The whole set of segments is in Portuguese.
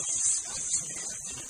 ハハハハ!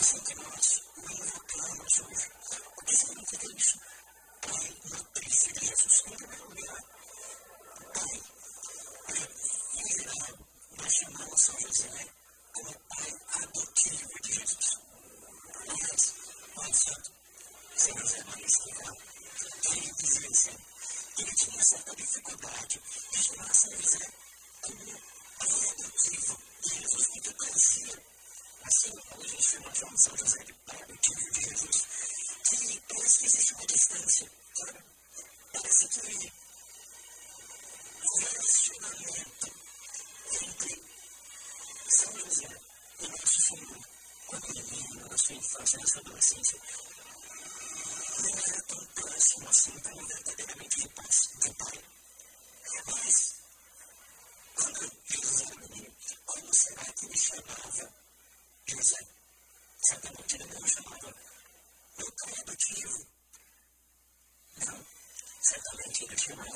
muitos entre nós não invocamos hoje. O que significa isso? Pai, nutrice de Jesus em primeiro lugar. Pai, é, em geral, nós chamamos São José como pai adotivo de Jesus. Aliás, olha só, São José Maria Esquivel, ele dizia assim, ele tinha certa dificuldade de chamar São José como pai adotivo de Jesus, porque parecia China, hoje em China, João São José de Pablo, filho de Jesus, que parece que existe uma distância, sabe? Parece que o relacionamento entre São José e nosso Senhor, quando ele vive na sua infância, na sua adolescência, não era tão próximo assim, tão verdadeiramente de pai. Mas, quando Jesus era menino, como será que ele chamava de José. Mentira dela chamava eu caí do tiro? Não. Sabe mentira chamava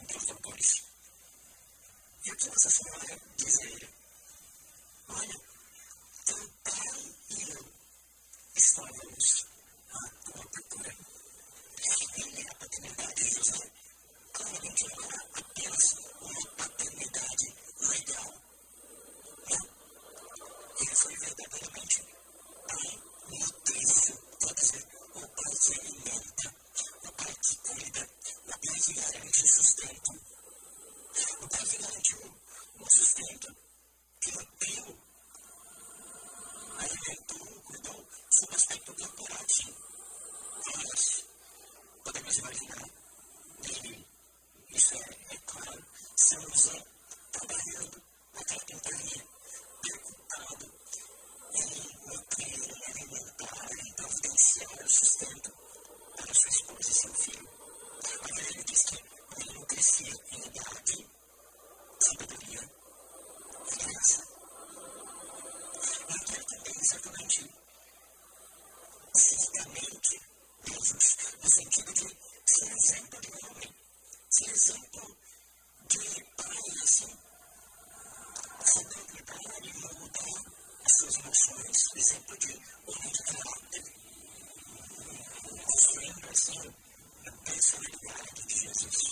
entre os autores. E aqui Nossa Senhora diz a ele: Olha, teu pai e eu estávamos à tua procura. Ele, a paternidade de José, claramente não era apenas uma paternidade legal oferecer unidade, sabedoria e graça. E aquele que tem doentio, fisicamente, Jesus, no sentido de ser exemplo de homem, ser exemplo de pai, assim, saber lidar e mudar as suas emoções, exemplo de homem de caráter, mostrando assim a personalidade de Jesus.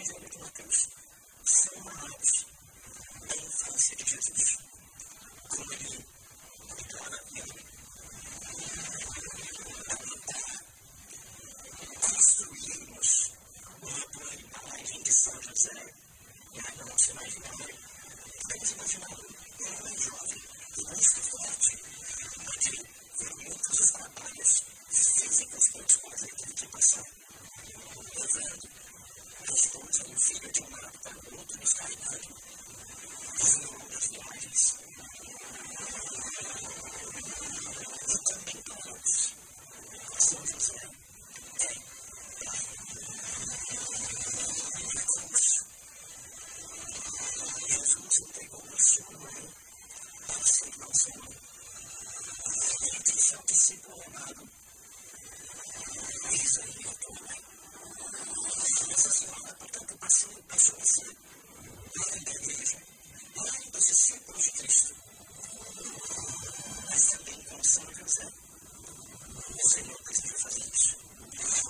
os livros de Mateus são narrados da infância de Jesus, como ele cuidava dele, alimentava, construímos uma pluralidade de São José na nossa imaginária. Vamos imaginar um homem jovem que busca forte, que foram muitos os trabalhos físicos pelos quais ele teve que passar. Levando a esposa e o filho de um lado para o outro, nos carregando, fazendo longas viagens. E também para nós, São José tem pai. Jesus. Jesus entregou o seu nome para ser nosso irmão. Entre seu discípulo amado, eis aí a tua mãe. Nossa Senhora, portanto, passou, passou a ser mãe da igreja, mãe dos discípulos de Cristo. Mas também com São José, o Senhor deseja fazer isso.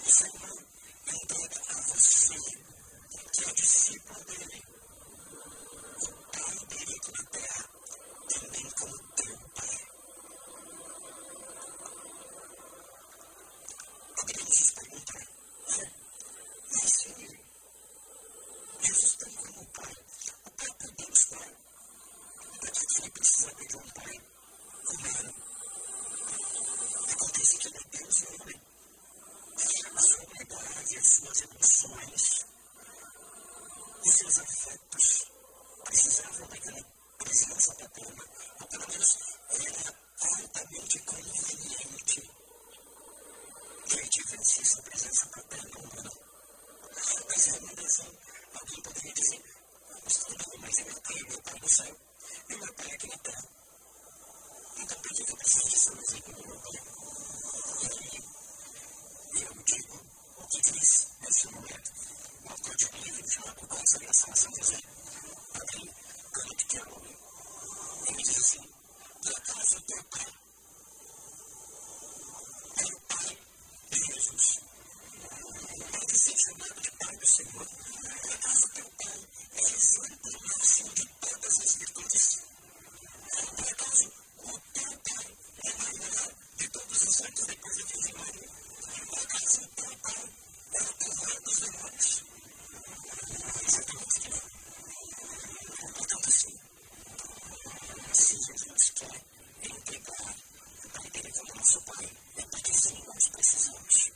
O Senhor entrega a você, que é discípulo dele, o Pai aqui na terra, também como teu Pai. Poderíamos nos perguntar, mas se Jesus tem como Pai, o próprio Deus Pai, para que ele precisa de um Pai humano? Acontece que ele é Deus e homem. A sua humanidade, as suas emoções, os seus afetos precisavam daquela presença paterna, ou pelo menos era altamente conveniente que ele tivesse essa presença paterna humana. Mas é uma razão, alguém poderia dizer, mas tudo bem, mas é meu meu céu, e meu pai aqui na terra. Então por que eu preciso de São José como meu pai? E aí, eu digo o que diz nesse momento o autor de um livro chamado Consagração a São José, Padre Canute Chiarone. Ele diz assim: Por acaso teu pai é o pai de Jesus? Pode ser chamado de pai do Senhor? Por acaso teu pai é exemplo máximo de todas as virtudes? Por acaso o teu pai é maior de todos os santos depois de Virgem Maria? Por acaso o teu pai é o terror dos demônios? Certamente que não. Portanto, sim, se Jesus quer entregar o Pai dele como nosso Pai, é porque sim, nós precisamos.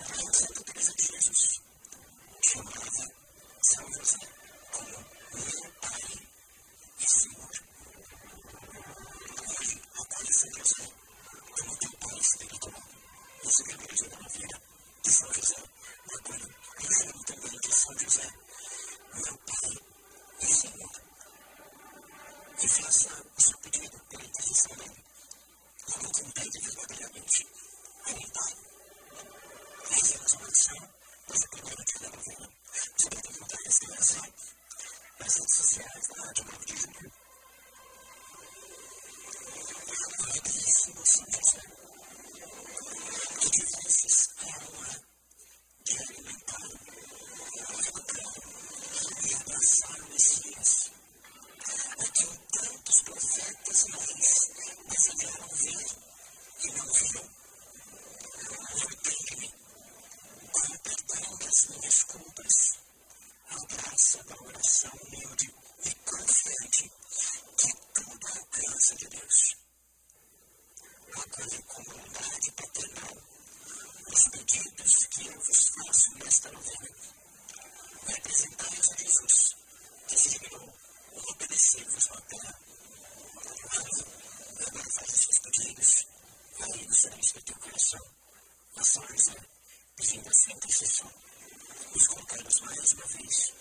A Santa Teresa de Jesus chamava São José como meu Pai e Senhor. Hoje, acolhe São José como teu Pai espiritual. Isso que eu quero dizer na vida de São José. Eu acolho e chamo também de São José, meu Pai e Senhor. E faça o seu pedido pela intercessão dele. Como compete verdadeiramente a um Pai. Fazemos uma oração, mas a primeira que é novena. Você pode perguntar essa oração nas redes sociais da Rádio 9 de Julho. Queridíssimo São José, que tivesses a honra de alimentar, educar e abraçar o Messias, a quem tantos profetas e reis desejaram ver e não viram. Ordene-me, com o perdão das minhas culpas, a graça da oração humilde e confiante que tudo alcança de Deus. Acolhe com bondade paternal os pedidos que eu vos faço nesta novena. Representai-os a Jesus, que se dignou obedecer-vos na terra. Amém. Agora faz os seus pedidos, será isso teu coração. A São José, pedindo a sua intercessão. Nos colocamos mais uma vez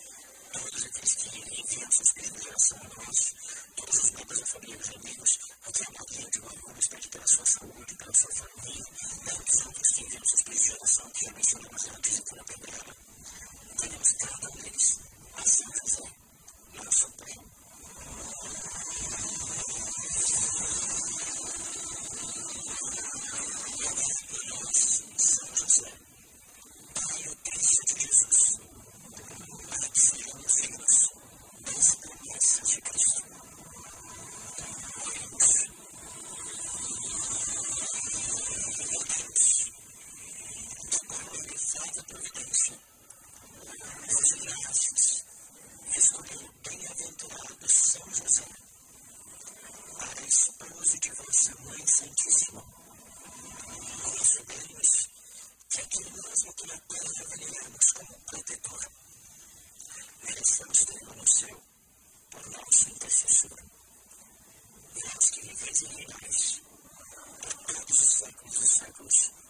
todos aqueles que enviam seus pedidos de oração a nós, todos os membros da família, os amigos, aqui a Madrinha de Guarulhos pede pela sua saúde, pela sua família, tantos outros que enviam seus pedidos de oração, que já mencionamos antes e foram lembrada. Queremos cada um deles, a São José, nosso Pai. protetor. Merecemos tê-lo no céu por nosso intercessor. Deus que viveis e reinais por todos os séculos e séculos.